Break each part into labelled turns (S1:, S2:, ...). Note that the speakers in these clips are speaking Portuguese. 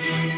S1: Thank you.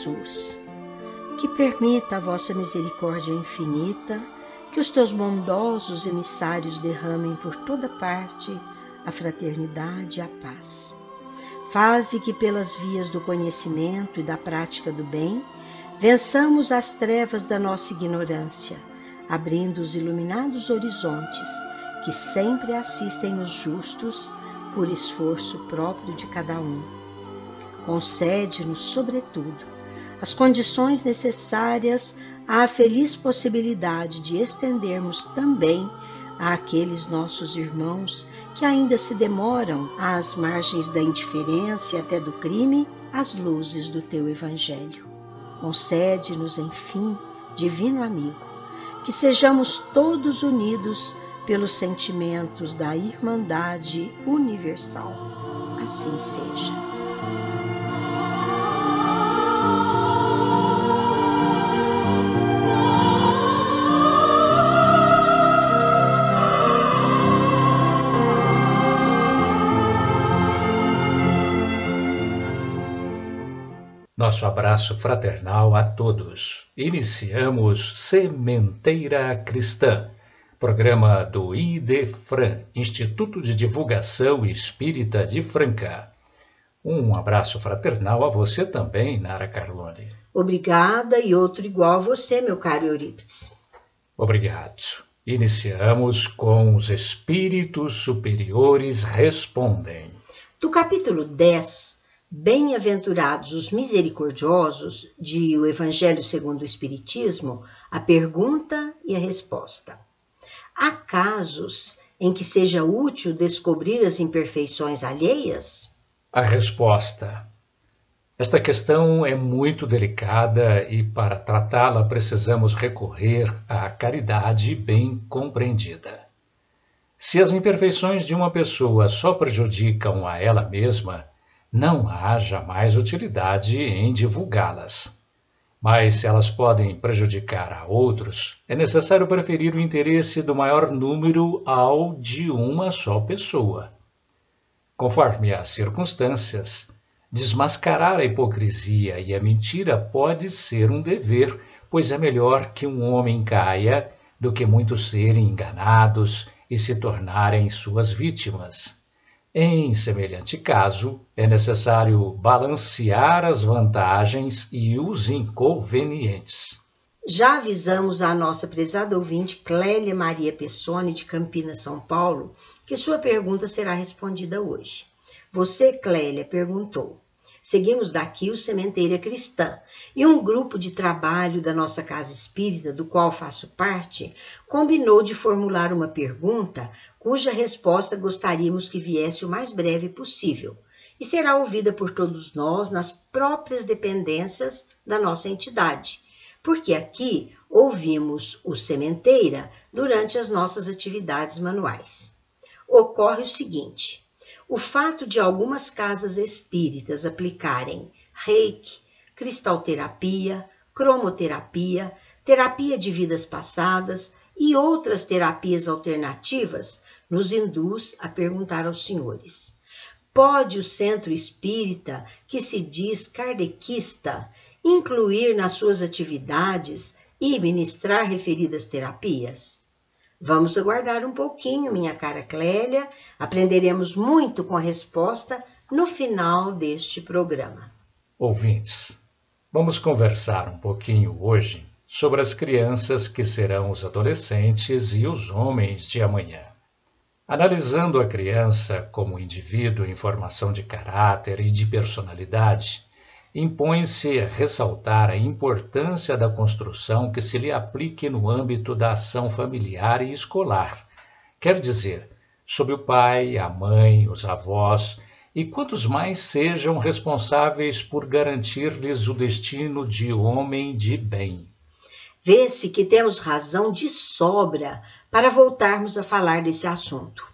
S2: Jesus, que permita a vossa misericórdia infinita que os teus bondosos emissários derramem por toda parte a fraternidade e a paz. Faze que pelas vias do conhecimento e da prática do bem vençamos as trevas da nossa ignorância, abrindo os iluminados horizontes que sempre assistem os justos por esforço próprio de cada um Concede-nos, sobretudo, as condições necessárias à feliz possibilidade de estendermos também àqueles nossos irmãos que ainda se demoram às margens da indiferença e até do crime as luzes do teu Evangelho. Concede-nos, enfim, divino amigo, que sejamos todos unidos pelos sentimentos da Irmandade Universal. Assim seja.
S3: Nosso abraço fraternal a todos. Iniciamos Sementeira Cristã, programa do IDEFRAN, Instituto de Divulgação Espírita de Franca. Um abraço fraternal a você também, Nara Carlone.
S2: Obrigada e outro igual a você, meu caro Eurípides.
S3: Obrigado. Iniciamos com os Espíritos Superiores Respondem.
S2: Do capítulo 10 Bem-aventurados os misericordiosos, de O Evangelho segundo o Espiritismo, a pergunta e a resposta. Há casos em que seja útil descobrir as imperfeições alheias?
S3: A resposta. Esta questão é muito delicada e, para tratá-la, precisamos recorrer à caridade bem compreendida. Se as imperfeições de uma pessoa só prejudicam a ela mesma, não há jamais utilidade em divulgá-las. Mas se elas podem prejudicar a outros, é necessário preferir o interesse do maior número ao de uma só pessoa. Conforme as circunstâncias, desmascarar a hipocrisia e a mentira pode ser um dever, pois é melhor que um homem caia do que muitos serem enganados e se tornarem suas vítimas. Em semelhante caso, é necessário balancear as vantagens e os inconvenientes.
S2: Já avisamos a nossa prezada ouvinte Clélia Maria Pessoni, de Campinas, São Paulo, que sua pergunta será respondida hoje. Você, Clélia, perguntou: Seguimos daqui o Sementeira Cristã e um grupo de trabalho da nossa casa espírita, do qual faço parte, combinou de formular uma pergunta cuja resposta gostaríamos que viesse o mais breve possível e será ouvida por todos nós nas próprias dependências da nossa entidade, porque aqui ouvimos o Sementeira durante as nossas atividades manuais. Ocorre o seguinte o fato de algumas casas espíritas aplicarem reiki, cristalterapia, cromoterapia, terapia de vidas passadas e outras terapias alternativas nos induz a perguntar aos senhores: pode o centro espírita, que se diz kardecista, incluir nas suas atividades e ministrar referidas terapias? Vamos aguardar um pouquinho, minha cara Clélia. Aprenderemos muito com a resposta no final deste programa.
S3: Ouvintes, vamos conversar um pouquinho hoje sobre as crianças que serão os adolescentes e os homens de amanhã. Analisando a criança como indivíduo em formação de caráter e de personalidade, impõe-se ressaltar a importância da construção que se lhe aplique no âmbito da ação familiar e escolar, quer dizer, sob o pai, a mãe, os avós e quantos mais sejam responsáveis por garantir-lhes o destino de homem de bem.
S2: Vê-se que temos razão de sobra para voltarmos a falar desse assunto.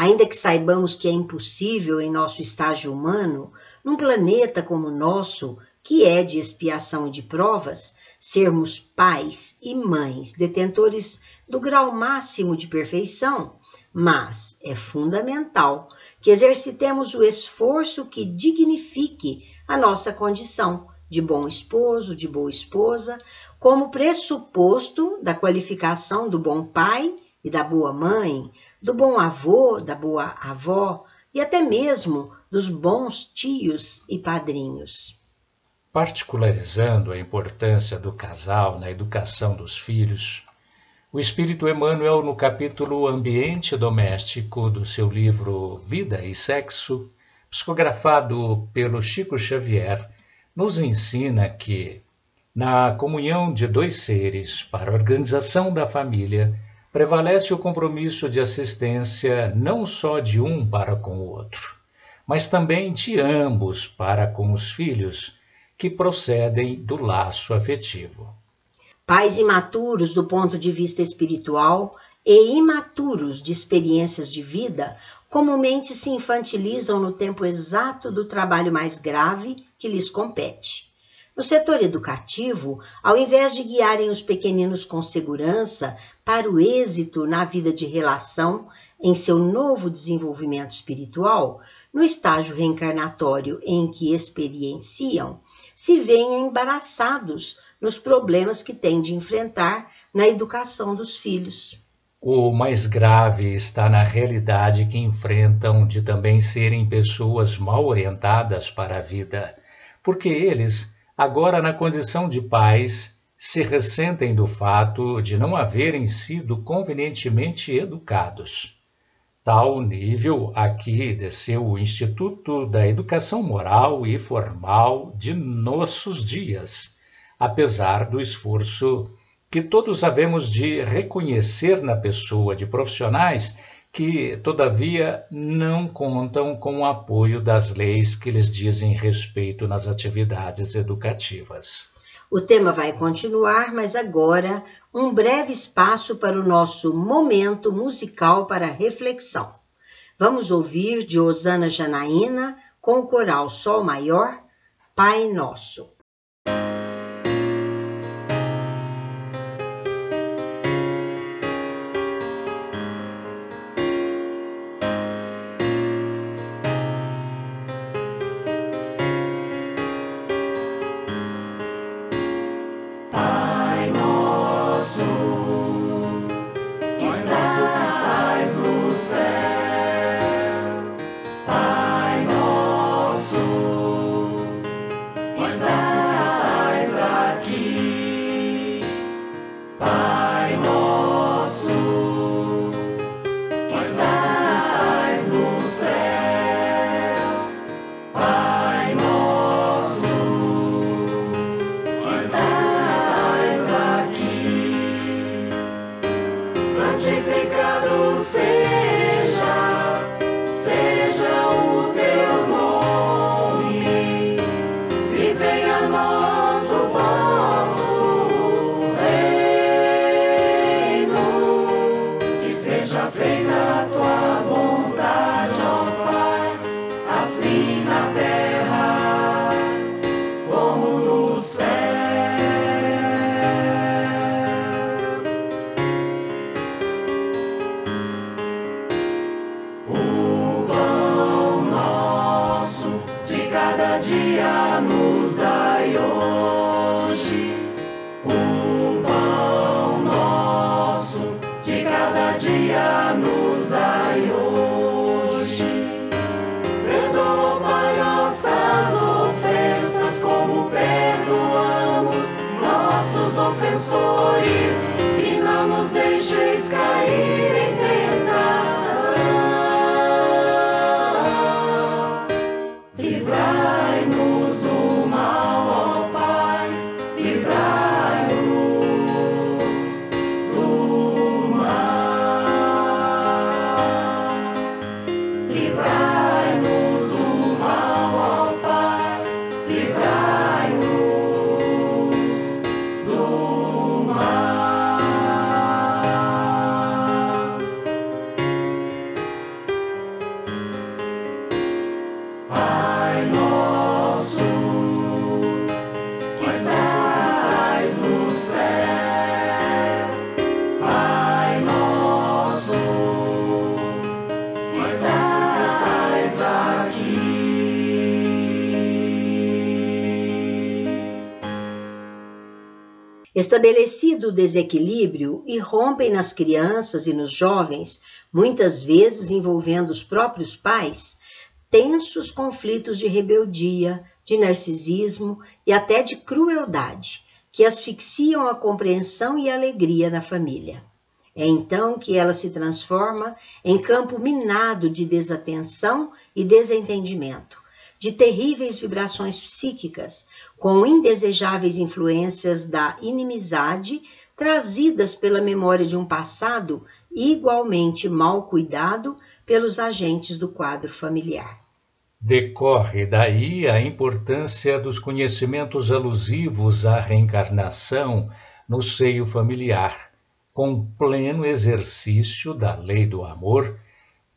S2: Ainda que saibamos que é impossível em nosso estágio humano, num planeta como o nosso, que é de expiação e de provas, sermos pais e mães detentores do grau máximo de perfeição, mas é fundamental que exercitemos o esforço que dignifique a nossa condição de bom esposo, de boa esposa, como pressuposto da qualificação do bom pai e da boa mãe, do bom avô, da boa avó e até mesmo dos bons tios e padrinhos.
S3: Particularizando a importância do casal na educação dos filhos, o Espírito Emmanuel, no capítulo Ambiente Doméstico do seu livro Vida e Sexo, psicografado pelo Chico Xavier, nos ensina que na comunhão de dois seres para a organização da família, prevalece o compromisso de assistência não só de um para com o outro, mas também de ambos para com os filhos, que procedem do laço afetivo.
S2: Pais imaturos do ponto de vista espiritual e imaturos de experiências de vida comumente se infantilizam no tempo exato do trabalho mais grave que lhes compete. No setor educativo, ao invés de guiarem os pequeninos com segurança para o êxito na vida de relação em seu novo desenvolvimento espiritual, no estágio reencarnatório em que experienciam, se veem embaraçados nos problemas que têm de enfrentar na educação dos filhos.
S3: O mais grave está na realidade que enfrentam de também serem pessoas mal orientadas para a vida, porque eles agora na condição de pais, se ressentem do fato de não haverem sido convenientemente educados. Tal nível aqui desceu o Instituto da Educação Moral e Formal de nossos dias, apesar do esforço que todos havemos de reconhecer na pessoa de profissionais que, todavia, não contam com o apoio das leis que lhes dizem respeito nas atividades educativas.
S2: O tema vai continuar, mas agora um breve espaço para o nosso momento musical para reflexão. Vamos ouvir de Osana Janaína com o coral Sol Maior, Pai Nosso. Desequilíbrio, irrompem nas crianças e nos jovens, muitas vezes envolvendo os próprios pais, tensos conflitos de rebeldia, de narcisismo e até de crueldade, que asfixiam a compreensão e a alegria na família. É então que ela se transforma em campo minado de desatenção e desentendimento, de terríveis vibrações psíquicas, com indesejáveis influências da inimizade trazidas pela memória de um passado igualmente mal cuidado pelos agentes do quadro familiar.
S3: Decorre daí a importância dos conhecimentos alusivos à reencarnação no seio familiar, com pleno exercício da lei do amor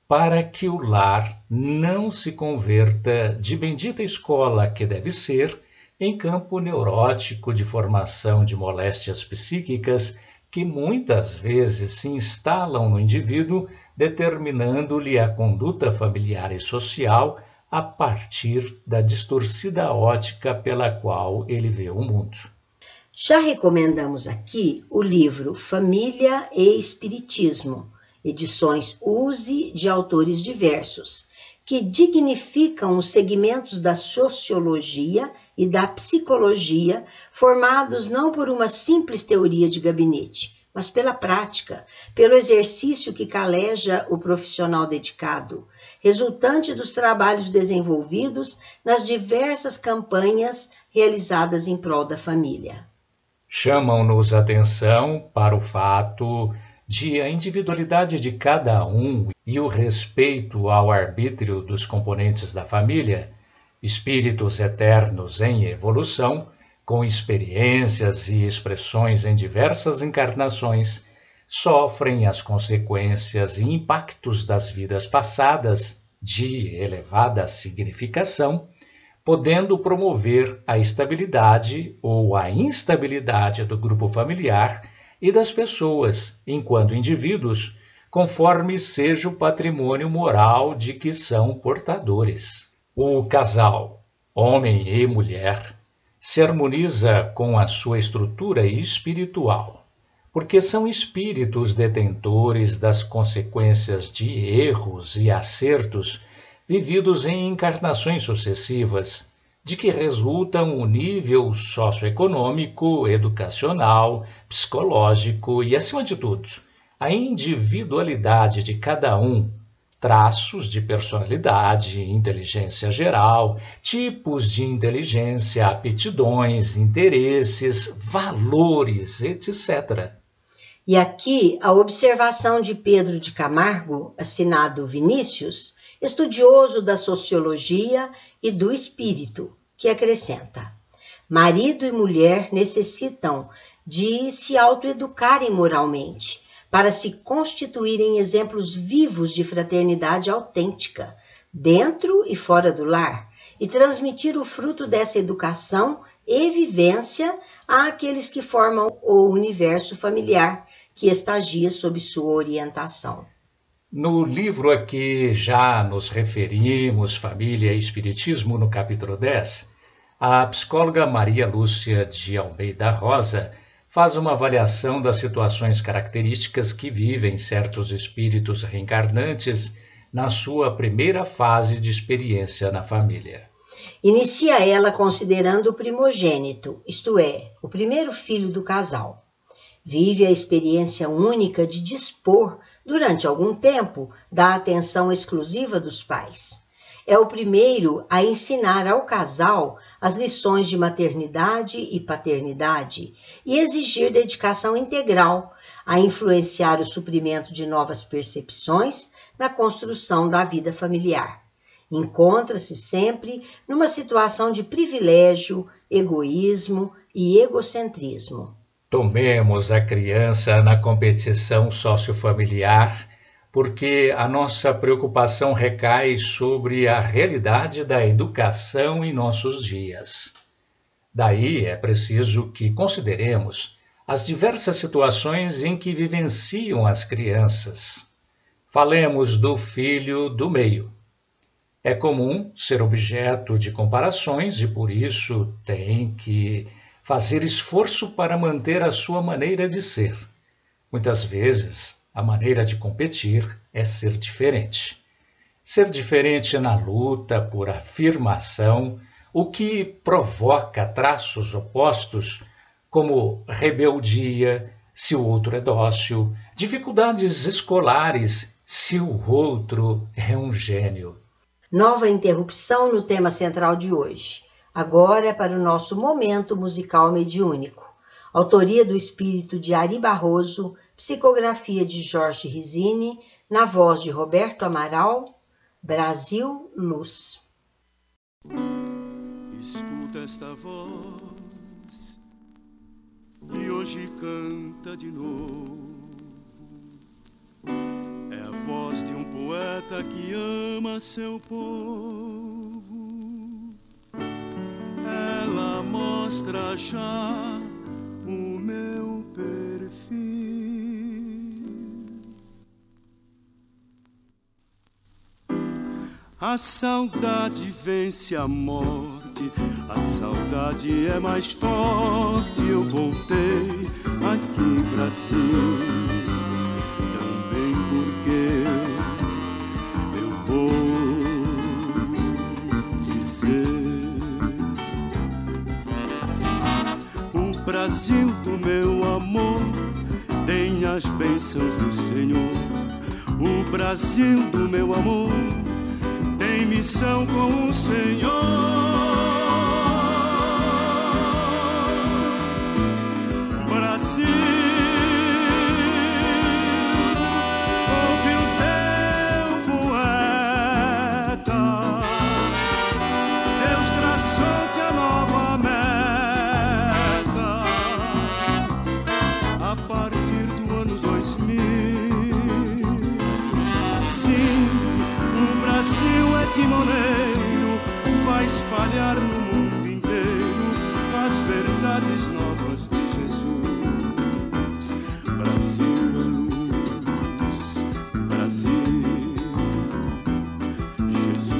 S3: para que o lar não se converta de bendita escola que deve ser em campo neurótico de formação de moléstias psíquicas que muitas vezes se instalam no indivíduo, determinando-lhe a conduta familiar e social a partir da distorcida ótica pela qual ele vê o mundo.
S2: Já recomendamos aqui o livro Família e Espiritismo, edições Use de autores diversos, que dignificam os segmentos da sociologia e da psicologia, formados não por uma simples teoria de gabinete, mas pela prática, pelo exercício que caleja o profissional dedicado, resultante dos trabalhos desenvolvidos nas diversas campanhas realizadas em prol da família.
S3: Chamam-nos atenção para o fato de a individualidade de cada um e o respeito ao arbítrio dos componentes da família, espíritos eternos em evolução, com experiências e expressões em diversas encarnações, sofrem as consequências e impactos das vidas passadas de elevada significação, podendo promover a estabilidade ou a instabilidade do grupo familiar e das pessoas, enquanto indivíduos, conforme seja o patrimônio moral de que são portadores. O casal, homem e mulher, se harmoniza com a sua estrutura espiritual, porque são espíritos detentores das consequências de erros e acertos vividos em encarnações sucessivas de que resultam o nível socioeconômico, educacional, psicológico e, acima de tudo, a individualidade de cada um, traços de personalidade, inteligência geral, tipos de inteligência, aptidões, interesses, valores, etc.
S2: E aqui a observação de Pedro de Camargo, assinado Vinícius, estudioso da sociologia e do espírito, que acrescenta: marido e mulher necessitam de se autoeducarem moralmente para se constituírem exemplos vivos de fraternidade autêntica, dentro e fora do lar, e transmitir o fruto dessa educação e vivência àqueles que formam o universo familiar que estagia sob sua orientação.
S3: No livro a que já nos referimos, Família e Espiritismo, no capítulo 10, a psicóloga Maria Lúcia de Almeida Rosa faz uma avaliação das situações características que vivem certos espíritos reencarnantes na sua primeira fase de experiência na família.
S2: Inicia ela considerando o primogênito, isto é, o primeiro filho do casal. Vive a experiência única de dispor, durante algum tempo, da atenção exclusiva dos pais. É o primeiro a ensinar ao casal as lições de maternidade e paternidade e exigir dedicação integral, a influenciar o suprimento de novas percepções na construção da vida familiar. Encontra-se sempre numa situação de privilégio, egoísmo e egocentrismo.
S3: Tomemos a criança na competição sociofamiliar, porque a nossa preocupação recai sobre a realidade da educação em nossos dias. Daí é preciso que consideremos as diversas situações em que vivenciam as crianças. Falemos do filho do meio. É comum ser objeto de comparações e por isso tem que fazer esforço para manter a sua maneira de ser. Muitas vezes, a maneira de competir é ser diferente. Ser diferente na luta por afirmação, o que provoca traços opostos como rebeldia, se o outro é dócil, dificuldades escolares, se o outro é um gênio.
S2: Nova interrupção no tema central de hoje. Agora é para o nosso momento musical mediúnico. Autoria do espírito de Ari Barroso, psicografia de Jorge Risini, na voz de Roberto Amaral, Brasil Luz.
S4: Escuta esta voz e hoje canta de novo. É a voz de um poeta que ama seu povo. Ela mostra já A saudade vence a morte a saudade é mais forte, eu voltei aqui pra si. Também porque eu vou dizer: O Brasil do meu amor tem as bênçãos do Senhor. O Brasil do meu amor missão com o Senhor. Timoneiro vai espalhar no mundo inteiro as verdades novas de Jesus. Brasil é luz, Brasil, Jesus.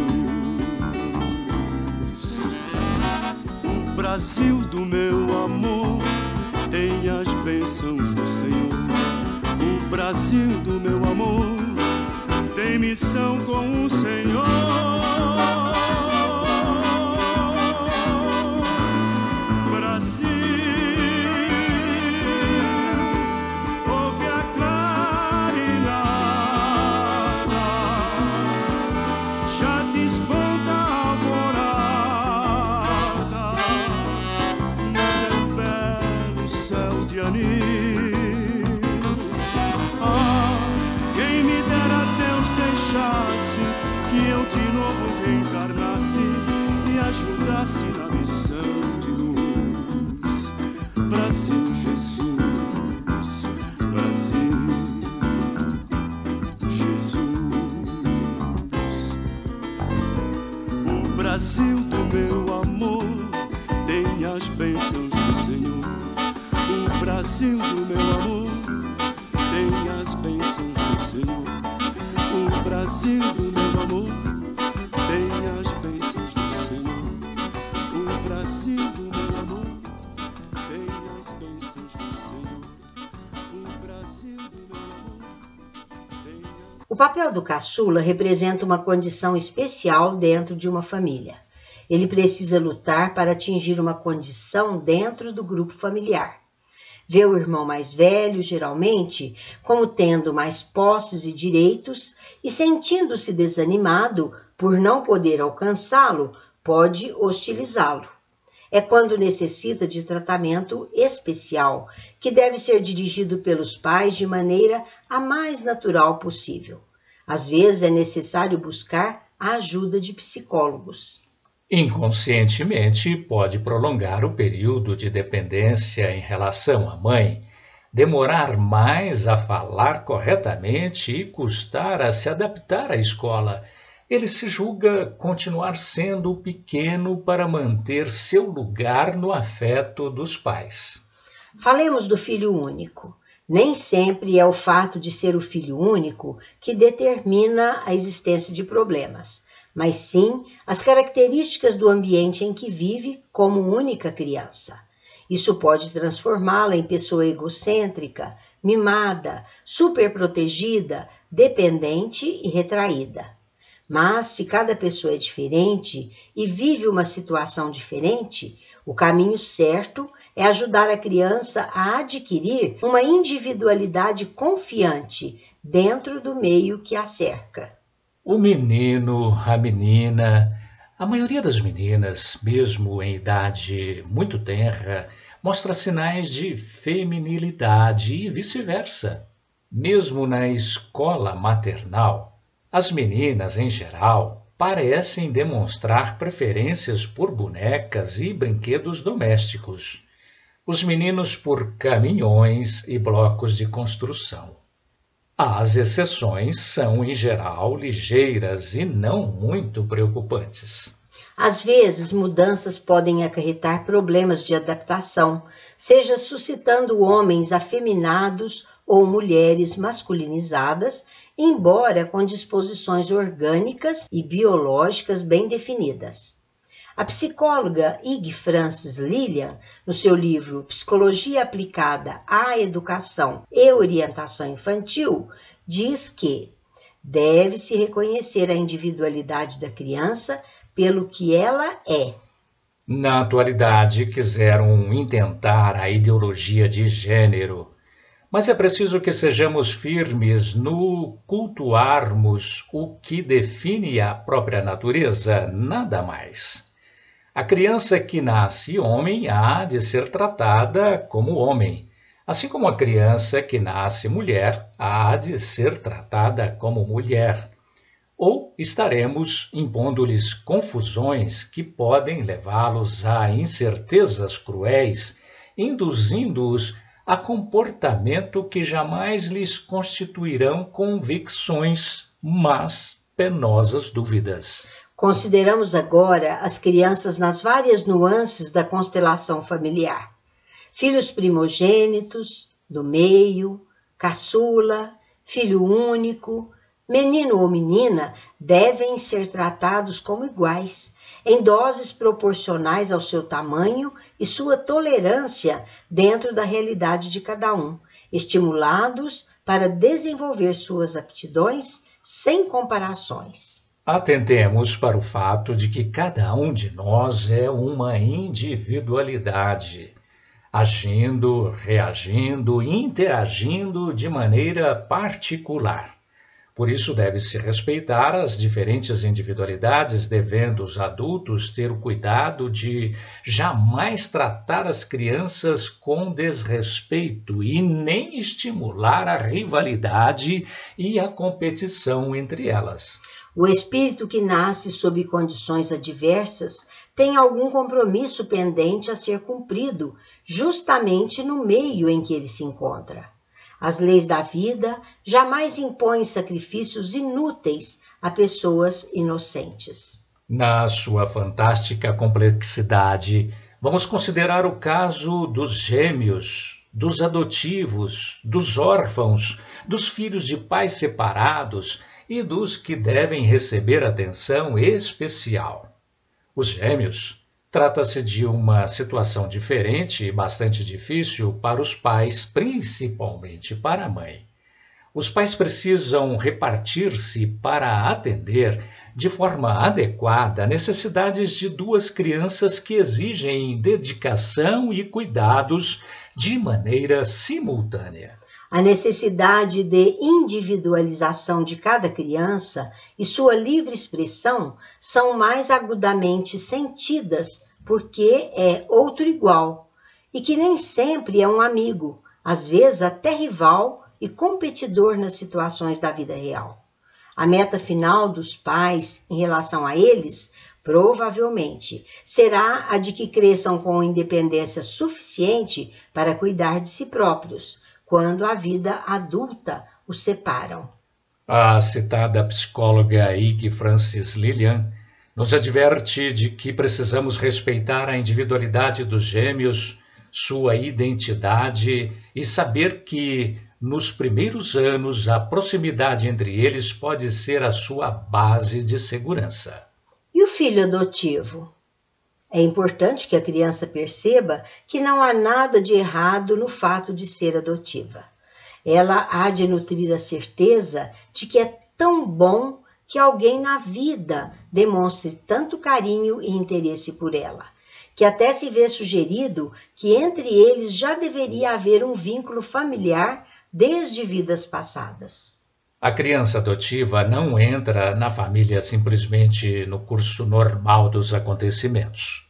S4: O Brasil do meu amor tem as bênçãos do Senhor. O Brasil do meu amor tem missão com o Senhor. Ajudasse na
S2: do caçula representa uma condição especial dentro de uma família. Ele precisa lutar para atingir uma condição dentro do grupo familiar. Vê o irmão mais velho, geralmente, como tendo mais posses e direitos e sentindo-se desanimado por não poder alcançá-lo, pode hostilizá-lo. É quando necessita de tratamento especial, que deve ser dirigido pelos pais de maneira a mais natural possível. Às vezes é necessário buscar a ajuda de psicólogos.
S3: Inconscientemente, pode prolongar o período de dependência em relação à mãe, demorar mais a falar corretamente e custar a se adaptar à escola. Ele se julga continuar sendo pequeno para manter seu lugar no afeto dos pais.
S2: Falemos do filho único. Nem sempre é o fato de ser o filho único que determina a existência de problemas, mas sim as características do ambiente em que vive como única criança. Isso pode transformá-la em pessoa egocêntrica, mimada, superprotegida, dependente e retraída. Mas se cada pessoa é diferente e vive uma situação diferente, o caminho certo é ajudar a criança a adquirir uma individualidade confiante dentro do meio que a cerca.
S3: O menino, a menina, a maioria das meninas, mesmo em idade muito tenra, mostra sinais de feminilidade e vice-versa. Mesmo na escola maternal, as meninas, em geral, parecem demonstrar preferências por bonecas e brinquedos domésticos os meninos por caminhões e blocos de construção. As exceções são, em geral, ligeiras e não muito preocupantes.
S2: Às vezes, mudanças podem acarretar problemas de adaptação, seja suscitando homens afeminados ou mulheres masculinizadas, embora com disposições orgânicas e biológicas bem definidas. A psicóloga Ig Francis Lillian, no seu livro Psicologia Aplicada à Educação e Orientação Infantil, diz que deve-se reconhecer a individualidade da criança pelo que ela é.
S3: Na atualidade, quiseram intentar a ideologia de gênero, mas é preciso que sejamos firmes no cultuarmos o que define a própria natureza, nada mais. A criança que nasce homem há de ser tratada como homem, assim como a criança que nasce mulher há de ser tratada como mulher. Ou estaremos impondo-lhes confusões que podem levá-los a incertezas cruéis, induzindo-os a comportamento que jamais lhes constituirão convicções, mas penosas dúvidas.
S2: Consideramos agora as crianças nas várias nuances da constelação familiar. Filhos primogênitos, do meio, caçula, filho único, menino ou menina devem ser tratados como iguais, em doses proporcionais ao seu tamanho e sua tolerância dentro da realidade de cada um, estimulados para desenvolver suas aptidões sem comparações.
S3: Atentemos para o fato de que cada um de nós é uma individualidade, agindo, reagindo, interagindo de maneira particular. Por isso, deve-se respeitar as diferentes individualidades, devendo os adultos ter o cuidado de jamais tratar as crianças com desrespeito e nem estimular a rivalidade e a competição entre elas.
S2: O espírito que nasce sob condições adversas tem algum compromisso pendente a ser cumprido, justamente no meio em que ele se encontra. As leis da vida jamais impõem sacrifícios inúteis a pessoas inocentes.
S3: Na sua fantástica complexidade, vamos considerar o caso dos gêmeos, dos adotivos, dos órfãos, dos filhos de pais separados e dos que devem receber atenção especial. Os gêmeos trata-se de uma situação diferente e bastante difícil para os pais, principalmente para a mãe. Os pais precisam repartir-se para atender de forma adequada necessidades de duas crianças que exigem dedicação e cuidados de maneira simultânea.
S2: A necessidade de individualização de cada criança e sua livre expressão são mais agudamente sentidas porque é outro igual e que nem sempre é um amigo, às vezes até rival e competidor nas situações da vida real. A meta final dos pais em relação a eles provavelmente será a de que cresçam com independência suficiente para cuidar de si próprios quando a vida adulta os separam.
S3: A citada psicóloga Ig Francis Lillian nos adverte de que precisamos respeitar a individualidade dos gêmeos, sua identidade e saber que, nos primeiros anos, a proximidade entre eles pode ser a sua base de segurança.
S2: E o filho adotivo? É importante que a criança perceba que não há nada de errado no fato de ser adotiva. Ela há de nutrir a certeza de que é tão bom que alguém na vida demonstre tanto carinho e interesse por ela, que até se vê sugerido que entre eles já deveria haver um vínculo familiar desde vidas passadas.
S3: A criança adotiva não entra na família simplesmente no curso normal dos acontecimentos.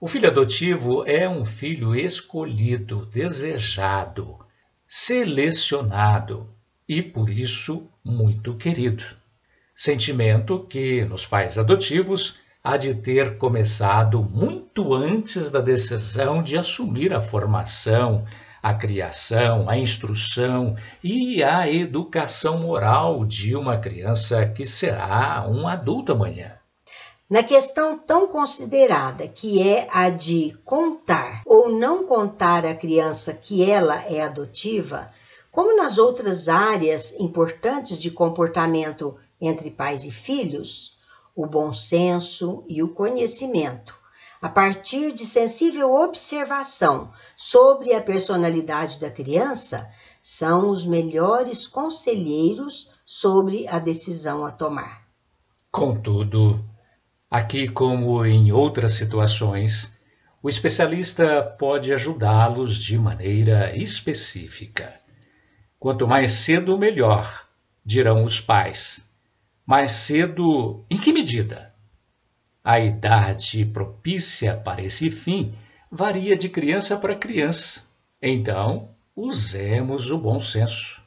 S3: O filho adotivo é um filho escolhido, desejado, selecionado e, por isso, muito querido. Sentimento que, nos pais adotivos, há de ter começado muito antes da decisão de assumir a formação, a criação, a instrução e a educação moral de uma criança que será um adulto amanhã.
S2: Na questão tão considerada que é a de contar ou não contar à criança que ela é adotiva, como nas outras áreas importantes de comportamento entre pais e filhos, o bom senso e o conhecimento a partir de sensível observação sobre a personalidade da criança, são os melhores conselheiros sobre a decisão a tomar.
S3: Contudo, aqui como em outras situações, o especialista pode ajudá-los de maneira específica. Quanto mais cedo, melhor, dirão os pais. Mais cedo, em que medida? A idade propícia para esse fim varia de criança para criança. Então, usemos o bom senso.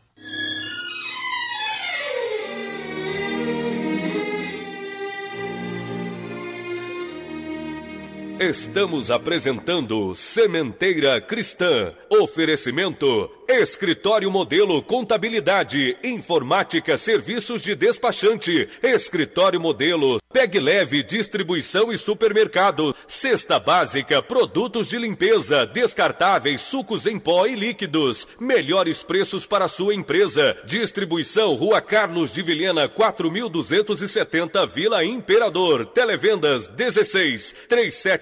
S1: Estamos apresentando Sementeira Cristã. Oferecimento Escritório Modelo Contabilidade, Informática, Serviços de Despachante, Escritório Modelo, Peg Leve, Distribuição e Supermercado, Cesta Básica, Produtos de Limpeza, Descartáveis, Sucos em Pó e Líquidos, melhores preços para sua empresa, Distribuição Rua Carlos de Vilhena, 4270 Vila Imperador, Televendas 16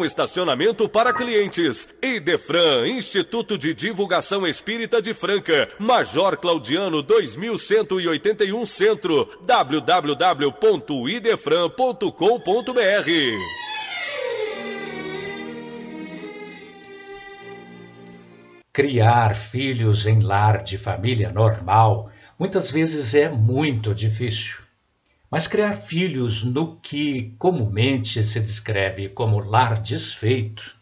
S1: com estacionamento para clientes. Idefran, Instituto de Divulgação Espírita de Franca, Major Claudiano 2181 Centro, www.idefran.com.br.
S3: Criar filhos em lar de família normal muitas vezes é muito difícil. Mas criar filhos no que comumente se descreve como lar desfeito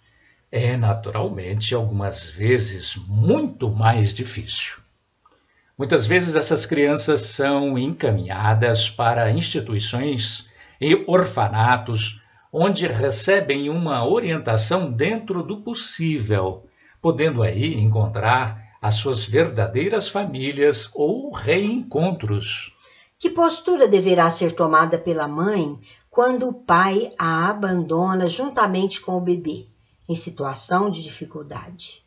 S3: é naturalmente algumas vezes muito mais difícil. Muitas vezes essas crianças são encaminhadas para instituições e orfanatos onde recebem uma orientação dentro do possível, podendo aí encontrar as suas verdadeiras famílias ou reencontros.
S2: Que postura deverá ser tomada pela mãe quando o pai a abandona juntamente com o bebê, em situação de dificuldade?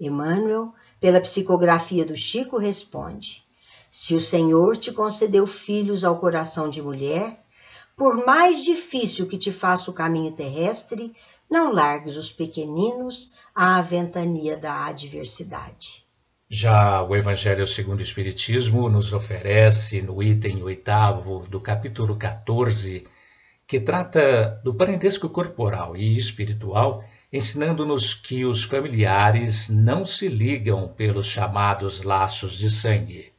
S2: Emmanuel, pela psicografia do Chico, responde: Se o Senhor te concedeu filhos ao coração de mulher, por mais difícil que te faça o caminho terrestre, não largues os pequeninos à ventania da adversidade.
S3: Já o Evangelho segundo o Espiritismo nos oferece, no item oitavo do capítulo 14, que trata do parentesco corporal e espiritual, ensinando-nos que os familiares não se ligam pelos chamados laços de sangue,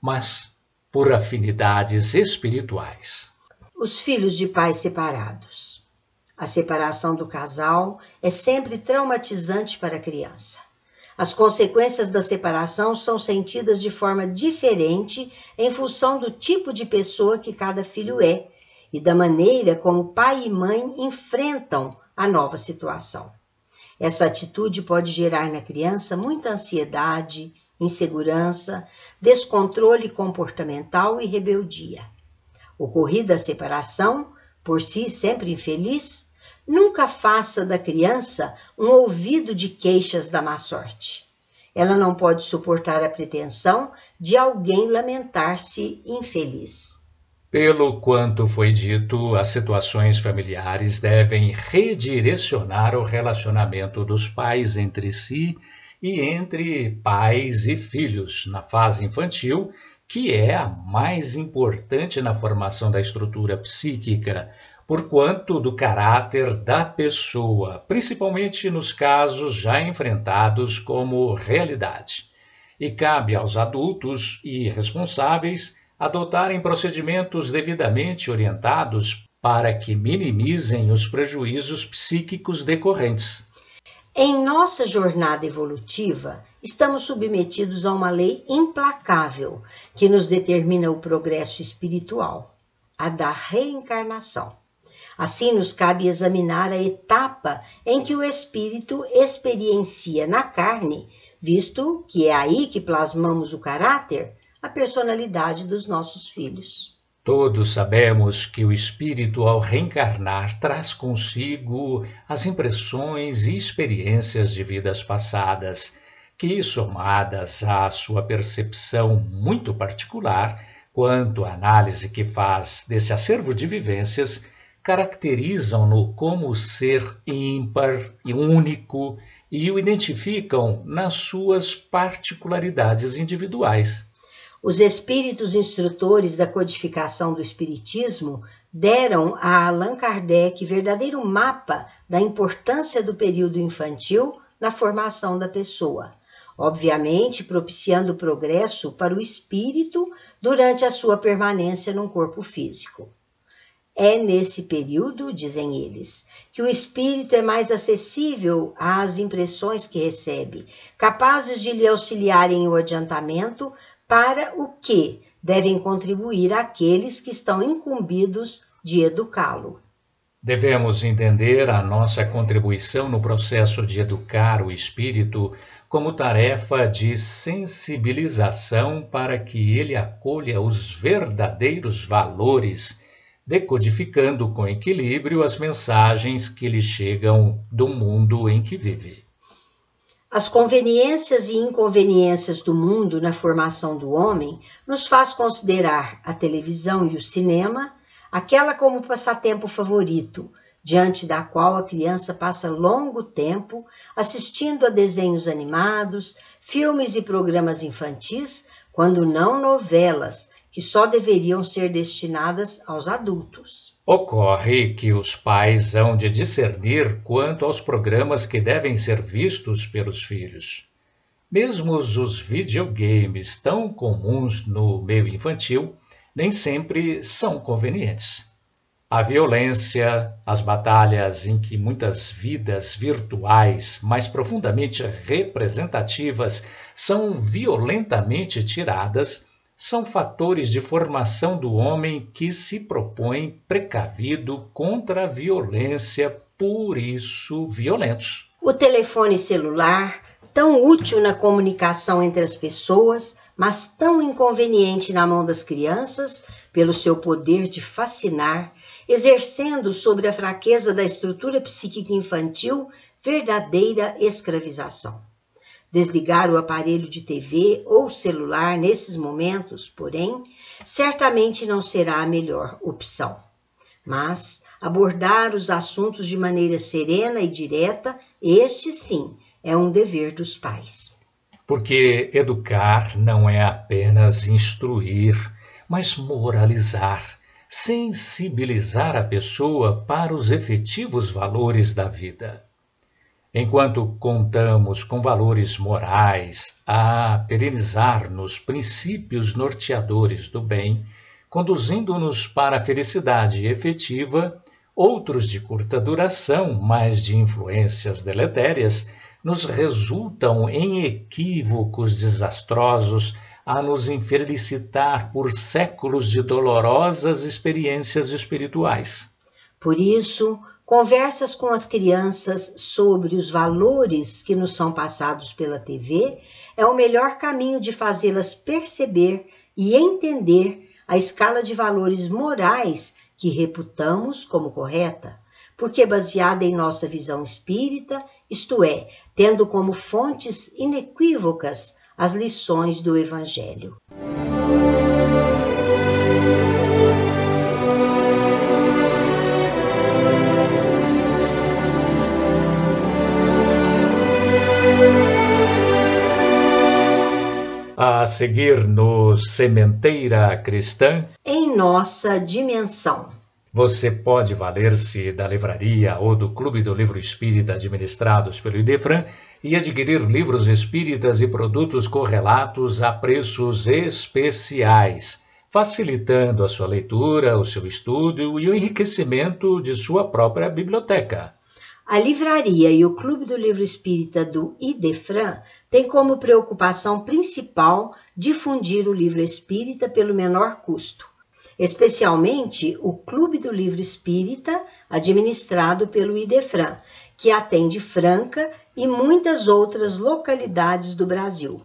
S3: mas por afinidades espirituais.
S2: Os filhos de pais separados. A separação do casal é sempre traumatizante para a criança. As consequências da separação são sentidas de forma diferente em função do tipo de pessoa que cada filho é e da maneira como pai e mãe enfrentam a nova situação. Essa atitude pode gerar na criança muita ansiedade, insegurança, descontrole comportamental e rebeldia. Ocorrida a separação, por si sempre infeliz, Nunca faça da criança um ouvido de queixas da má sorte. Ela não pode suportar a pretensão de alguém lamentar-se infeliz.
S3: Pelo quanto foi dito, as situações familiares devem redirecionar o relacionamento dos pais entre si e entre pais e filhos na fase infantil, que é a mais importante na formação da estrutura psíquica, por quanto do caráter da pessoa, principalmente nos casos já enfrentados como realidade. E cabe aos adultos e responsáveis adotarem procedimentos devidamente orientados para que minimizem os prejuízos psíquicos decorrentes.
S2: Em nossa jornada evolutiva, estamos submetidos a uma lei implacável que nos determina o progresso espiritual, a da reencarnação. Assim, nos cabe examinar a etapa em que o espírito experiencia na carne, visto que é aí que plasmamos o caráter, a personalidade dos nossos filhos.
S3: Todos sabemos que o espírito, ao reencarnar, traz consigo as impressões e experiências de vidas passadas, que, somadas à sua percepção muito particular quanto à análise que faz desse acervo de vivências, caracterizam-no como ser ímpar e único e o identificam nas suas particularidades individuais.
S2: Os espíritos instrutores da codificação do Espiritismo deram a Allan Kardec verdadeiro mapa da importância do período infantil na formação da pessoa, obviamente propiciando o progresso para o espírito durante a sua permanência num corpo físico. É nesse período, dizem eles, que o espírito é mais acessível às impressões que recebe, capazes de lhe auxiliarem o adiantamento para o que devem contribuir aqueles que estão incumbidos de educá-lo.
S3: Devemos entender a nossa contribuição no processo de educar o espírito como tarefa de sensibilização para que ele acolha os verdadeiros valores decodificando com equilíbrio as mensagens que lhe chegam do mundo em que vive.
S2: As conveniências e inconveniências do mundo na formação do homem nos faz considerar a televisão e o cinema aquela como passatempo favorito, diante da qual a criança passa longo tempo assistindo a desenhos animados, filmes e programas infantis, quando não novelas, que só deveriam ser destinadas aos adultos.
S3: Ocorre que os pais hão de discernir quanto aos programas que devem ser vistos pelos filhos. Mesmo os videogames tão comuns no meio infantil nem sempre são convenientes. A violência, as batalhas em que muitas vidas virtuais, mais profundamente representativas, são violentamente tiradas são fatores de formação do homem que se propõe precavido contra a violência, por isso violentos.
S2: O telefone celular, tão útil na comunicação entre as pessoas, mas tão inconveniente na mão das crianças, pelo seu poder de fascinar, exercendo sobre a fraqueza da estrutura psíquica infantil verdadeira escravização. Desligar o aparelho de TV ou celular nesses momentos, porém, certamente não será a melhor opção. Mas abordar os assuntos de maneira serena e direta, este sim é um dever dos pais.
S3: Porque educar não é apenas instruir, mas moralizar, sensibilizar a pessoa para os efetivos valores da vida. Enquanto contamos com valores morais a perenizar nos princípios norteadores do bem, conduzindo-nos para a felicidade efetiva, outros de curta duração, mas de influências deletérias, nos resultam em equívocos desastrosos a nos infelicitar por séculos de dolorosas experiências espirituais.
S2: Por isso, Conversas com as crianças sobre os valores que nos são passados pela TV é o melhor caminho de fazê-las perceber e entender a escala de valores morais que reputamos como correta, porque baseada em nossa visão espírita, isto é, tendo como fontes inequívocas as lições do Evangelho.
S3: A seguir no Sementeira Cristã.
S2: Em nossa dimensão.
S3: Você pode valer-se da livraria ou do Clube do Livro Espírita administrados pelo Idefran e adquirir livros espíritas e produtos correlatos a preços especiais, facilitando a sua leitura, o seu estudo e o enriquecimento de sua própria biblioteca.
S2: A livraria e o Clube do Livro Espírita do Idefran têm como preocupação principal difundir o livro espírita pelo menor custo, especialmente o Clube do Livro Espírita, administrado pelo Idefran, que atende Franca e muitas outras localidades do Brasil.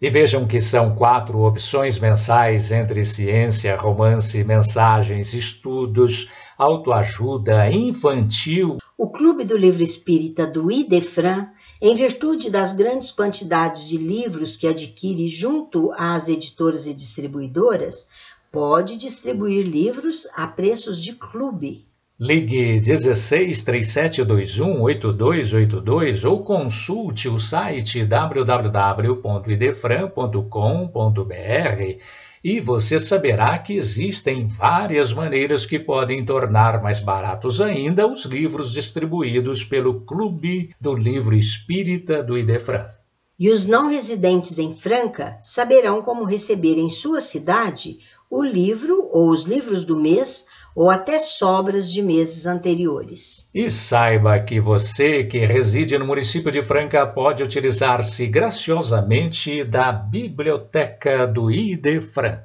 S3: E vejam que são quatro opções mensais entre ciência, romance, mensagens, estudos, autoajuda, infantil.
S2: O Clube do Livro Espírita do Idefran, em virtude das grandes quantidades de livros que adquire junto às editoras e distribuidoras, pode distribuir livros a preços de clube.
S3: Ligue 16 3721 8282 ou consulte o site www.idefran.com.br e você saberá que existem várias maneiras que podem tornar mais baratos ainda os livros distribuídos pelo Clube do Livro Espírita do Idefran.
S2: E os não residentes em Franca saberão como receber em sua cidade o livro ou os livros do mês ou até sobras de meses anteriores.
S3: E saiba que você que reside no município de Franca pode utilizar-se graciosamente da biblioteca do Idefran.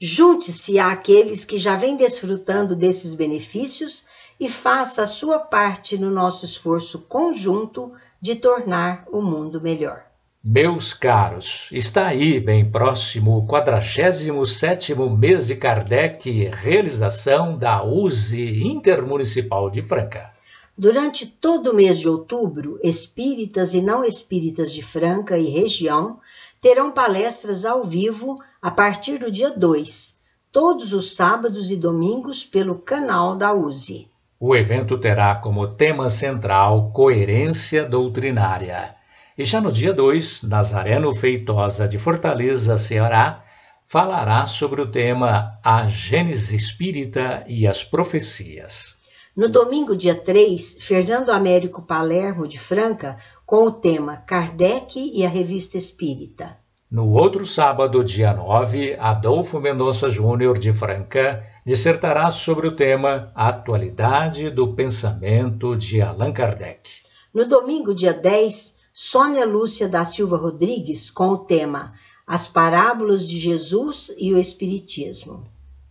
S2: Junte-se àqueles que já vêm desfrutando desses benefícios e faça a sua parte no nosso esforço conjunto de tornar o mundo melhor.
S3: Meus caros, está aí bem próximo o 47º mês de Kardec, realização da USE Intermunicipal de Franca.
S2: Durante todo o mês de outubro, espíritas e não espíritas de Franca e região terão palestras ao vivo a partir do dia 2, todos os sábados e domingos pelo canal da USE.
S3: O evento terá como tema central coerência doutrinária e já no dia 2, Nazareno Feitosa de Fortaleza, Ceará, falará sobre o tema A Gênese Espírita e as Profecias.
S2: No domingo, dia 3, Fernando Américo Palermo de Franca, com o tema Kardec e a Revista Espírita.
S3: No outro sábado, dia 9, Adolfo Mendonça Júnior de Franca dissertará sobre o tema Atualidade do Pensamento de Allan Kardec.
S2: No domingo, dia 10, Sônia Lúcia da Silva Rodrigues com o tema as parábolas de Jesus e o Espiritismo.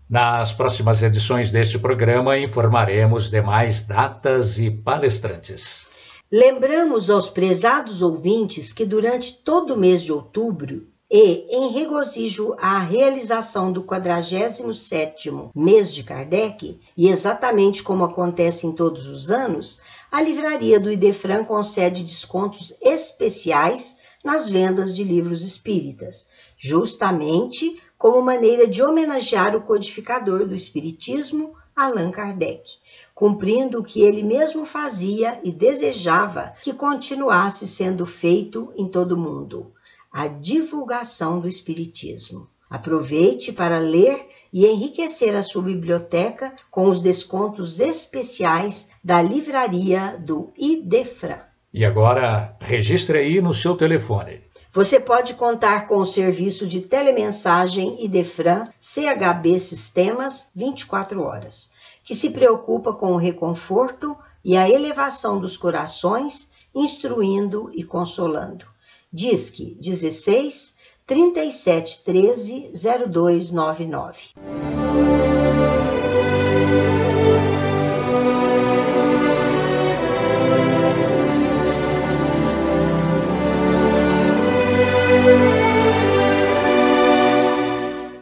S3: Nas próximas edições deste programa informaremos demais datas e palestrantes.
S2: Lembramos aos prezados ouvintes que durante todo o mês de outubro e em regozijo à realização do 47º mês de Kardec, e exatamente como acontece em todos os anos, a livraria do Idefran concede descontos especiais nas vendas de livros espíritas, justamente como maneira de homenagear o codificador do espiritismo, Allan Kardec, cumprindo o que ele mesmo fazia e desejava que continuasse sendo feito em todo o mundo a divulgação do Espiritismo. Aproveite para ler e enriquecer a sua biblioteca com os descontos especiais da livraria do Idefran.
S3: E agora, registre aí no seu telefone.
S2: Você pode contar com o serviço de telemensagem Idefran CHB Sistemas 24 horas, que se preocupa com o reconforto e a elevação dos corações, instruindo e consolando. Disque 16 37 13 0299.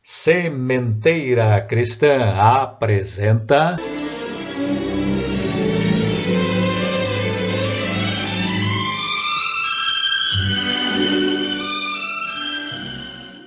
S3: Sementeira Cristã apresenta.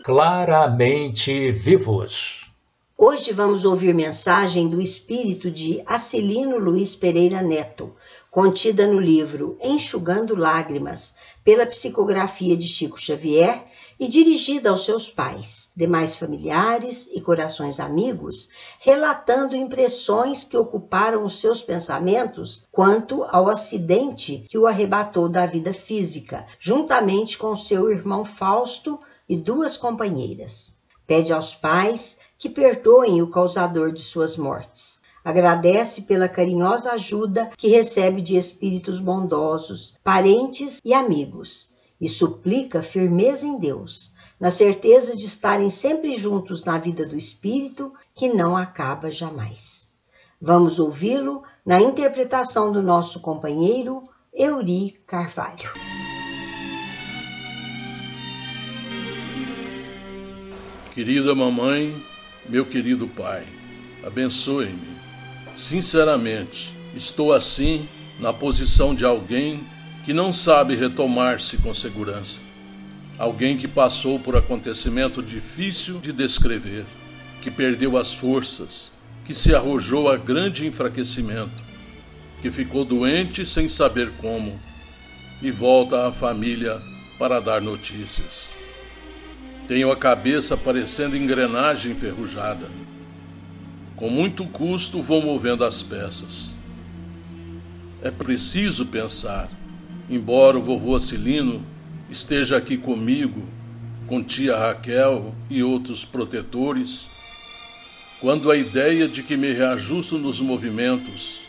S3: Claramente vivos.
S2: Hoje vamos ouvir mensagem do espírito de Acilino Luiz Pereira Neto, contida no livro Enxugando Lágrimas, pela psicografia de Chico Xavier e dirigida aos seus pais, demais familiares e corações amigos, relatando impressões que ocuparam os seus pensamentos quanto ao acidente que o arrebatou da vida física, juntamente com seu irmão Fausto e duas companheiras. Pede aos pais que perdoem o causador de suas mortes. Agradece pela carinhosa ajuda que recebe de espíritos bondosos, parentes e amigos, e suplica firmeza em Deus, na certeza de estarem sempre juntos na vida do espírito que não acaba jamais. Vamos ouvi-lo na interpretação do nosso companheiro Euri Carvalho.
S5: Querida mamãe, meu querido pai, abençoe-me. Sinceramente, estou assim na posição de alguém que não sabe retomar-se com segurança. Alguém que passou por acontecimento difícil de descrever, que perdeu as forças, que se arrojou a grande enfraquecimento, que ficou doente sem saber como e volta à família para dar notícias. Tenho a cabeça parecendo engrenagem enferrujada. Com muito custo vou movendo as peças. É preciso pensar, embora o vovô Cilino esteja aqui comigo, com tia Raquel e outros protetores, quando a ideia de que me reajusto nos movimentos,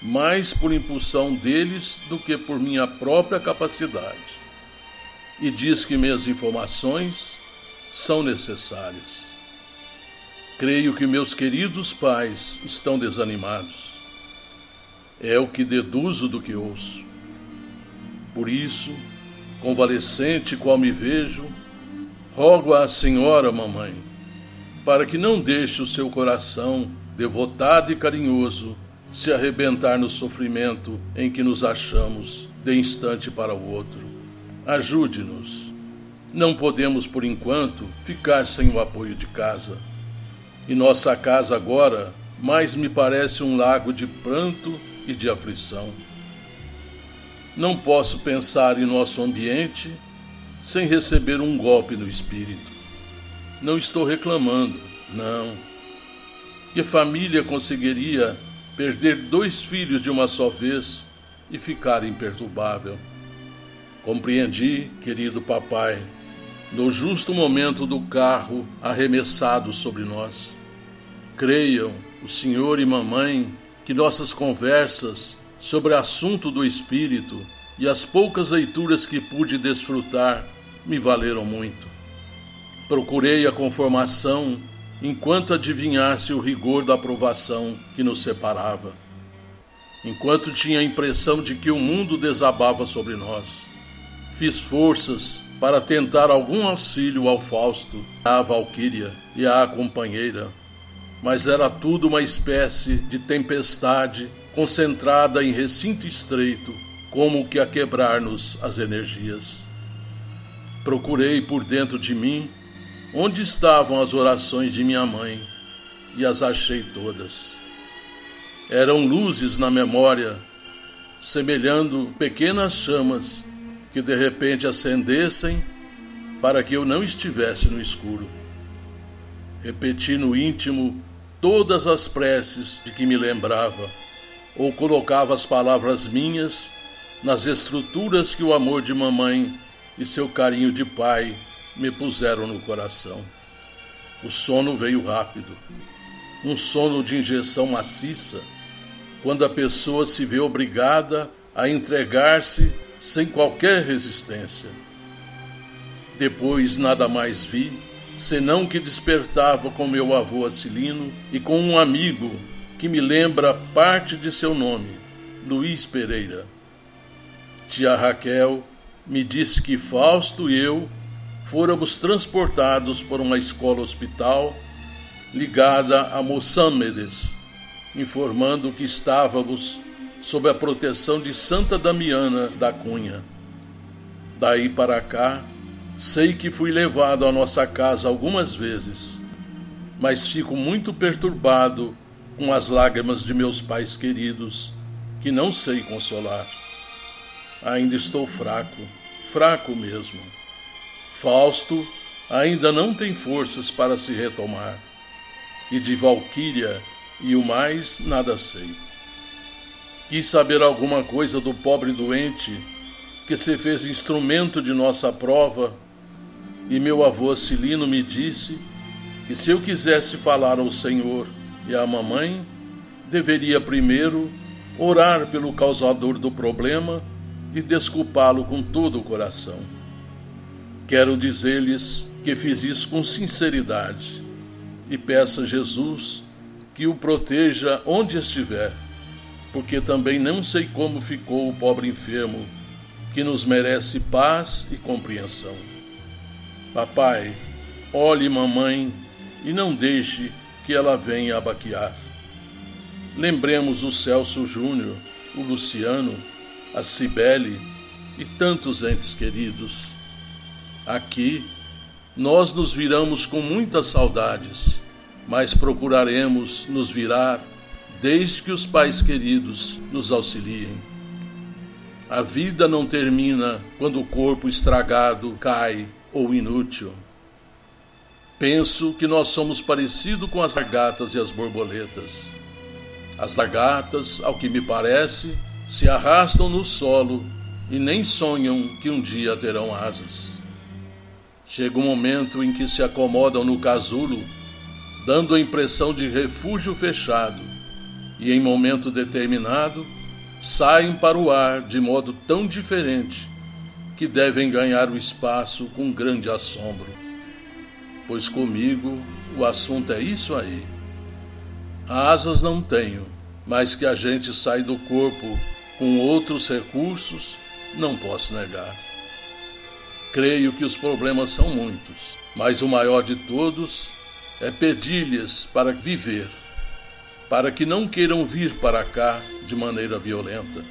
S5: mais por impulsão deles do que por minha própria capacidade, e diz que minhas informações são necessárias. Creio que meus queridos pais estão desanimados. É o que deduzo do que ouço. Por isso, convalescente qual me vejo, rogo à senhora mamãe, para que não deixe o seu coração, devotado e carinhoso, se arrebentar no sofrimento em que nos achamos de instante para o outro. Ajude-nos não podemos, por enquanto, ficar sem o apoio de casa. E nossa casa agora mais me parece um lago de pranto e de aflição. Não posso pensar em nosso ambiente sem receber um golpe no espírito. Não estou reclamando, não. Que família conseguiria perder dois filhos de uma só vez e ficar imperturbável? Compreendi, querido papai, no justo momento do carro arremessado sobre nós. Creiam, o senhor e mamãe, que nossas conversas sobre assunto do espírito e as poucas leituras que pude desfrutar me valeram muito. Procurei a conformação enquanto adivinhasse o rigor da provação que nos separava. Enquanto tinha a impressão de que o mundo desabava sobre nós. Fiz forças para tentar algum auxílio ao Fausto, à Valquíria e à companheira, mas era tudo uma espécie de tempestade concentrada em recinto estreito, como que a quebrar-nos as energias. Procurei por dentro de mim onde estavam as orações de minha mãe e as achei todas. Eram luzes na memória, semelhando pequenas chamas que de repente acendessem para que eu não estivesse no escuro. Repeti no íntimo todas as preces de que me lembrava, ou colocava as palavras minhas nas estruturas que o amor de mamãe e seu carinho de pai me puseram no coração. O sono veio rápido, um sono de injeção maciça, quando a pessoa se vê obrigada a entregar-se sem qualquer resistência. Depois nada mais vi, senão que despertava com meu avô Acilino e com um amigo que me lembra parte de seu nome, Luiz Pereira. Tia Raquel me disse que Fausto e eu fôramos transportados por uma escola hospital ligada a Moçâmedes, informando que estávamos sob a proteção de Santa Damiana da Cunha. Daí para cá, sei que fui levado à nossa casa algumas vezes, mas fico muito perturbado com as lágrimas de meus pais queridos, que não sei consolar. Ainda estou fraco, fraco mesmo. Fausto ainda não tem forças para se retomar, e de Valquíria e o mais nada sei. Quis saber alguma coisa do pobre doente que se fez instrumento de nossa prova, e meu avô Cilino me disse que se eu quisesse falar ao Senhor e à mamãe, deveria primeiro orar pelo causador do problema e desculpá-lo com todo o coração. Quero dizer-lhes que fiz isso com sinceridade e peço a Jesus que o proteja onde estiver porque também não sei como ficou o pobre enfermo, que nos merece paz e compreensão. Papai, olhe mamãe e não deixe que ela venha abaquear. Lembremos o Celso Júnior, o Luciano, a Cibele e tantos entes queridos. Aqui, nós nos viramos com muitas saudades, mas procuraremos nos virar desde que os pais queridos nos auxiliem. A vida não termina quando o corpo estragado cai ou inútil. Penso que nós somos parecidos com as lagartas e as borboletas. As lagartas, ao que me parece, se arrastam no solo e nem sonham que um dia terão asas. Chega um momento em que se acomodam no casulo, dando a impressão de refúgio fechado e em momento determinado saem para o ar de modo tão diferente que devem ganhar o espaço com grande assombro. Pois comigo o assunto é isso aí. Asas não tenho, mas que a gente sai do corpo com outros recursos, não posso negar. Creio que os problemas são muitos, mas o maior de todos é pedir-lhes para viver para que não queiram vir para cá de maneira violenta.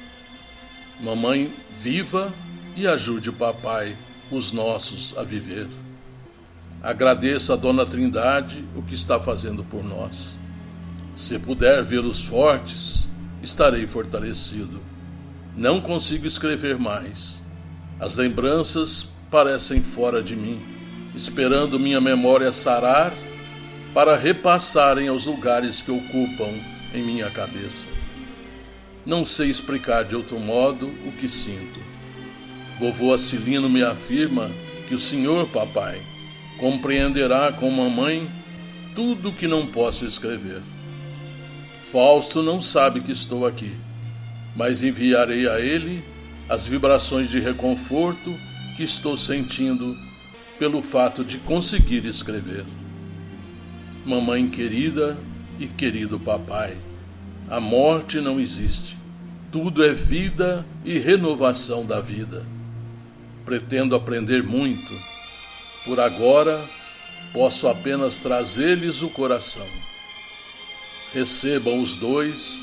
S5: Mamãe, viva e ajude papai, os nossos, a viver. Agradeça a Dona Trindade o que está fazendo por nós. Se puder vê-los fortes, estarei fortalecido. Não consigo escrever mais. As lembranças parecem fora de mim, esperando minha memória sarar para repassarem aos lugares que ocupam em minha cabeça. Não sei explicar de outro modo o que sinto. Vovô Acilino me afirma que o senhor, papai, compreenderá com mamãe tudo o que não posso escrever. Fausto não sabe que estou aqui, mas enviarei a ele as vibrações de reconforto que estou sentindo pelo fato de conseguir escrever. Mamãe querida e querido papai, a morte não existe. Tudo é vida e renovação da vida. Pretendo aprender muito. Por agora, posso apenas trazer-lhes o coração. Recebam os dois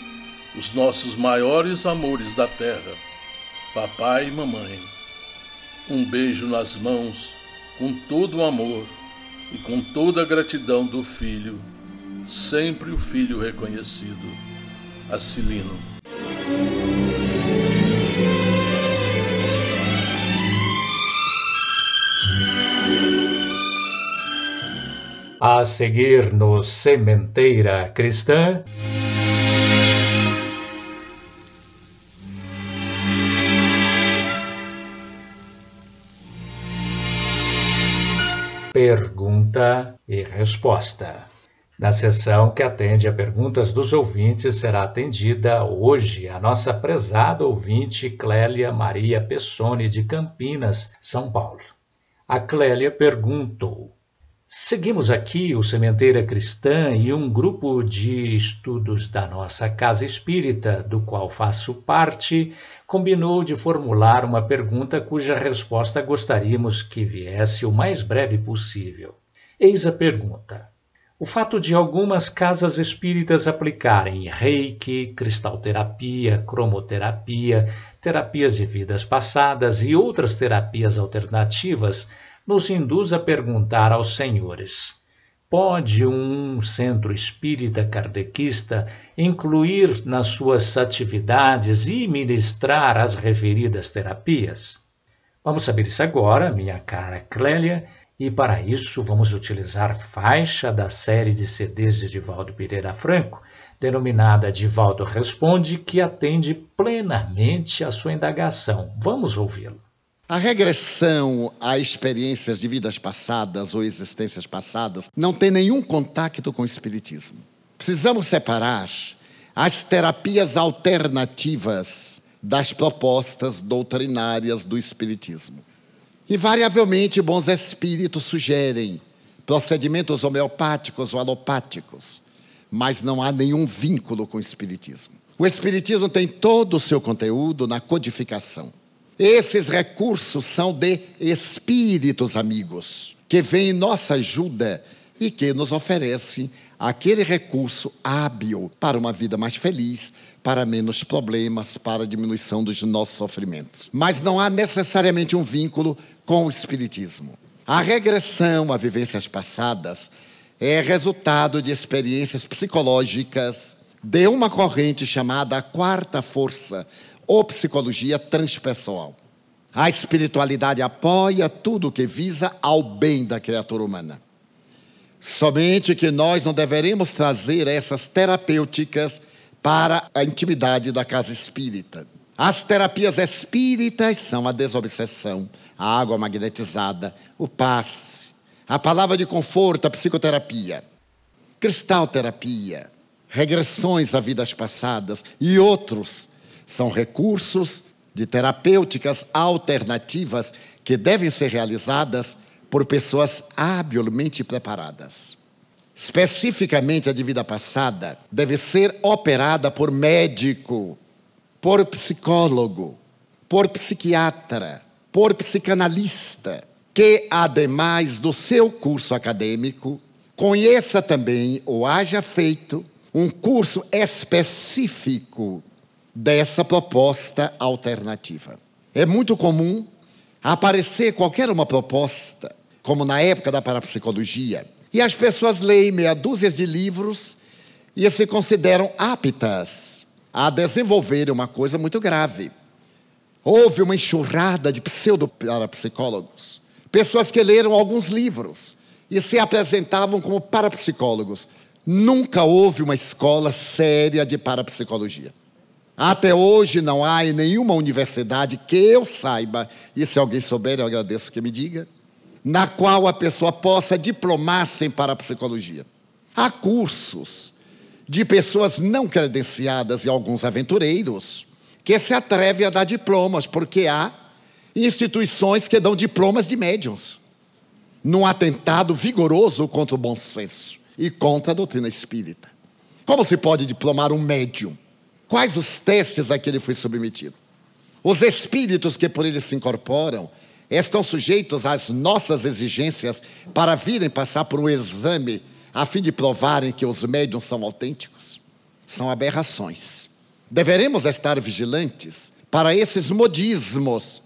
S5: os nossos maiores amores da terra, papai e mamãe. Um beijo nas mãos, com todo o amor e com toda a gratidão do filho, sempre o filho reconhecido. Acilino.
S3: A seguir no Sementeira Cristã. Pergunta e resposta. Na sessão que atende a perguntas dos ouvintes, será atendida hoje a nossa prezada ouvinte Clélia Maria Pessoni, de Campinas, São Paulo. A Clélia perguntou: Seguimos aqui o Sementeira Cristã e um grupo de estudos da nossa Casa Espírita, do qual faço parte, combinou de formular uma pergunta cuja resposta gostaríamos que viesse o mais breve possível. Eis a pergunta. O fato de algumas casas espíritas aplicarem reiki, cristalterapia, cromoterapia, terapias de vidas passadas e outras terapias alternativas nos induz a perguntar aos senhores: pode um centro espírita kardecista incluir nas suas atividades e ministrar as referidas terapias? Vamos saber isso agora, minha cara Clélia, e para isso vamos utilizar faixa da série de CDs de Divaldo Pereira Franco, denominada Divaldo Responde, que atende plenamente à sua indagação. Vamos ouvi-lo.
S6: A regressão a experiências de vidas passadas ou existências passadas não tem nenhum contato com o Espiritismo. Precisamos separar as terapias alternativas das propostas doutrinárias do Espiritismo. Invariavelmente, bons espíritos sugerem procedimentos homeopáticos ou alopáticos, mas não há nenhum vínculo com o Espiritismo. O Espiritismo tem todo o seu conteúdo na codificação. Esses recursos são de espíritos amigos, que vêm em nossa ajuda e que nos oferecem aquele recurso hábil para uma vida mais feliz, para menos problemas, para a diminuição dos nossos sofrimentos. Mas não há necessariamente um vínculo com o Espiritismo. A regressão a vivências passadas é resultado de experiências psicológicas de uma corrente chamada a quarta força, ou psicologia transpessoal. A espiritualidade apoia tudo que visa ao bem da criatura humana. Somente que nós não deveremos trazer essas terapêuticas para a intimidade da casa espírita. As terapias espíritas são a desobsessão, a água magnetizada, o passe, a palavra de conforto, a psicoterapia, cristalterapia, regressões a vidas passadas e outros são recursos de terapêuticas alternativas que devem ser realizadas por pessoas habilmente preparadas. Especificamente a de vida passada deve ser operada por médico, por psicólogo, por psiquiatra, por psicanalista, que, ademais do seu curso acadêmico, conheça também ou haja feito um curso específico dessa proposta alternativa. É muito comum aparecer qualquer uma proposta, como na época da parapsicologia, e as pessoas leem meia dúzia de livros e se consideram aptas a desenvolver uma coisa muito grave. Houve uma enxurrada de pseudo-parapsicólogos, pessoas que leram alguns livros e se apresentavam como parapsicólogos. Nunca houve uma escola séria de parapsicologia. Até hoje não há em nenhuma universidade que eu saiba, e se alguém souber, eu agradeço que me diga, na qual a pessoa possa diplomar-se em parapsicologia. Há cursos de pessoas não credenciadas e alguns aventureiros que se atrevem a dar diplomas, porque há instituições que dão diplomas de médiums. num atentado vigoroso contra o bom senso e contra a doutrina espírita. Como se pode diplomar um médium? Quais os testes a que ele foi submetido? Os espíritos que por ele se incorporam estão sujeitos às nossas exigências para virem passar por um exame a fim de provarem que os médiums são autênticos? São aberrações. Deveremos estar vigilantes para esses modismos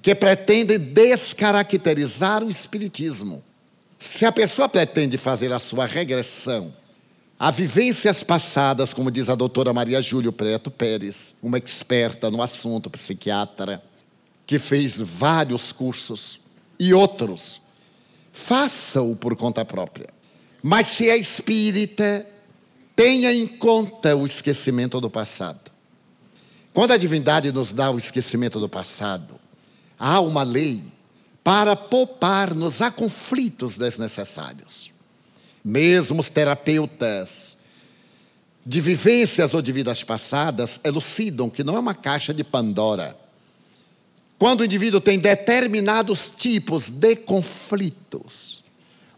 S6: que pretendem descaracterizar o Espiritismo. Se a pessoa pretende fazer a sua regressão a vivências passadas, como diz a doutora Maria Júlio Preto Pérez, uma experta no assunto, psiquiatra, que fez vários cursos e outros, faça-o por conta própria. Mas se é espírita, tenha em conta o esquecimento do passado. Quando a divindade nos dá o esquecimento do passado, há uma lei para poupar-nos a conflitos desnecessários. Mesmo os terapeutas de vivências ou de vidas passadas elucidam que não é uma caixa de Pandora. Quando o indivíduo tem determinados tipos de conflitos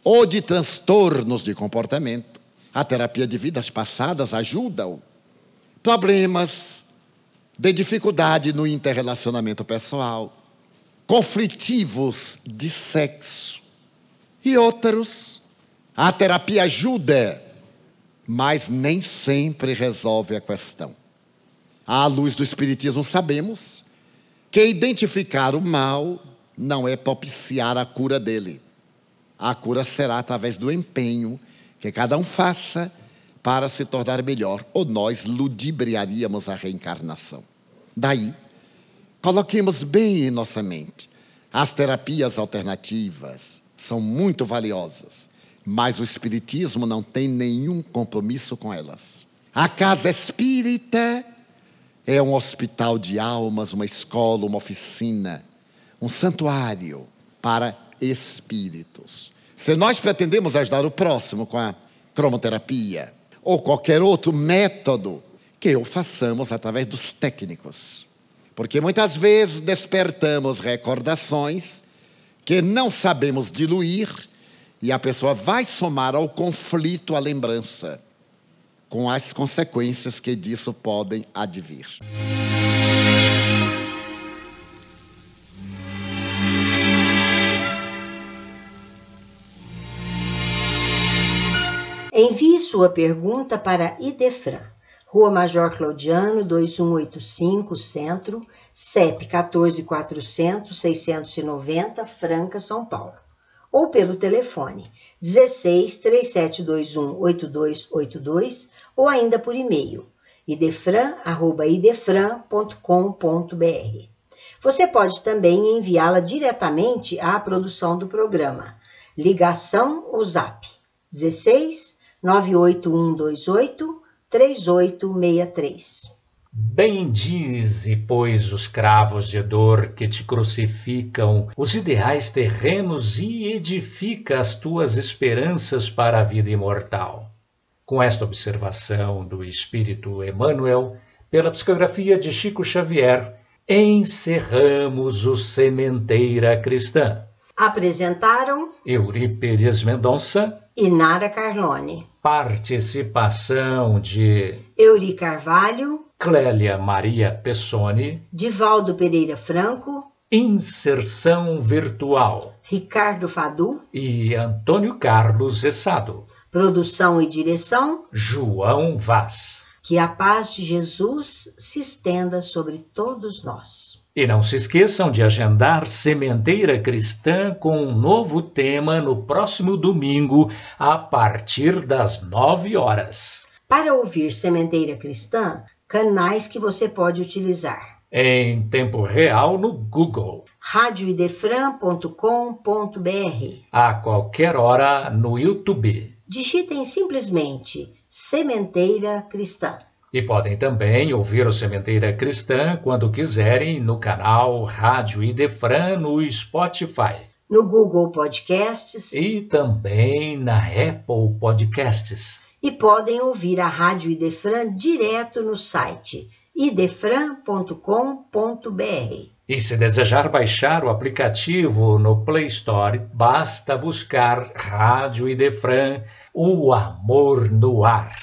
S6: ou de transtornos de comportamento, a terapia de vidas passadas ajuda-o. Problemas de dificuldade no interrelacionamento pessoal, conflitivos de sexo e outros a terapia ajuda, mas nem sempre resolve a questão. À luz do Espiritismo, sabemos que identificar o mal não é propiciar a cura dele. A cura será através do empenho que cada um faça para se tornar melhor, ou nós ludibriaríamos a reencarnação. Daí, coloquemos bem em nossa mente: as terapias alternativas são muito valiosas mas o Espiritismo não tem nenhum compromisso com elas. A casa espírita é um hospital de almas, uma escola, uma oficina, um santuário para espíritos. Se nós pretendemos ajudar o próximo com a cromoterapia ou qualquer outro método, que o façamos através dos técnicos. Porque muitas vezes despertamos recordações que não sabemos diluir e a pessoa vai somar ao conflito a lembrança, com as consequências que disso podem advir.
S2: Envie sua pergunta para Idefran, Rua Major Claudiano, 2185, Centro, CEP 14400 690, Franca, São Paulo ou pelo telefone 16 3721 8282 ou ainda por e-mail idefran@idefran.com.br. Você pode também enviá-la diretamente à produção do programa. Ligação ou Zap 16 98128 3863.
S3: Bendize, pois, os cravos de dor que te crucificam, os ideais terrenos e edifica as tuas esperanças para a vida imortal. Com esta observação do Espírito Emmanuel, pela psicografia de Chico Xavier, encerramos o Sementeira Cristã.
S2: Apresentaram
S3: Eurípedes Mendonça.
S2: e Nara Carlone.
S3: Participação de
S2: Euri Carvalho.
S3: Clélia Maria Pessoni,
S2: Divaldo Pereira Franco,
S3: Inserção Virtual,
S2: Ricardo Fadu.
S3: E Antônio Carlos Essado.
S2: Produção e direção,
S3: João Vaz.
S2: Que a paz de Jesus se estenda sobre todos nós.
S3: E não se esqueçam de agendar Sementeira Cristã com um novo tema no próximo domingo, a partir das nove horas.
S2: Para ouvir Sementeira Cristã, canais que você pode utilizar.
S3: Em tempo real no Google.
S2: radioidefran.com.br
S3: A qualquer hora no YouTube.
S2: Digitem simplesmente Sementeira Cristã.
S3: E podem também ouvir o Sementeira Cristã quando quiserem no canal Rádio Idefran no Spotify.
S2: No Google Podcasts.
S3: E também na Apple Podcasts
S2: e podem ouvir a Rádio Idefran direto no site idefran.com.br.
S3: E se desejar baixar o aplicativo no Play Store, basta buscar Rádio Idefran, o amor no ar.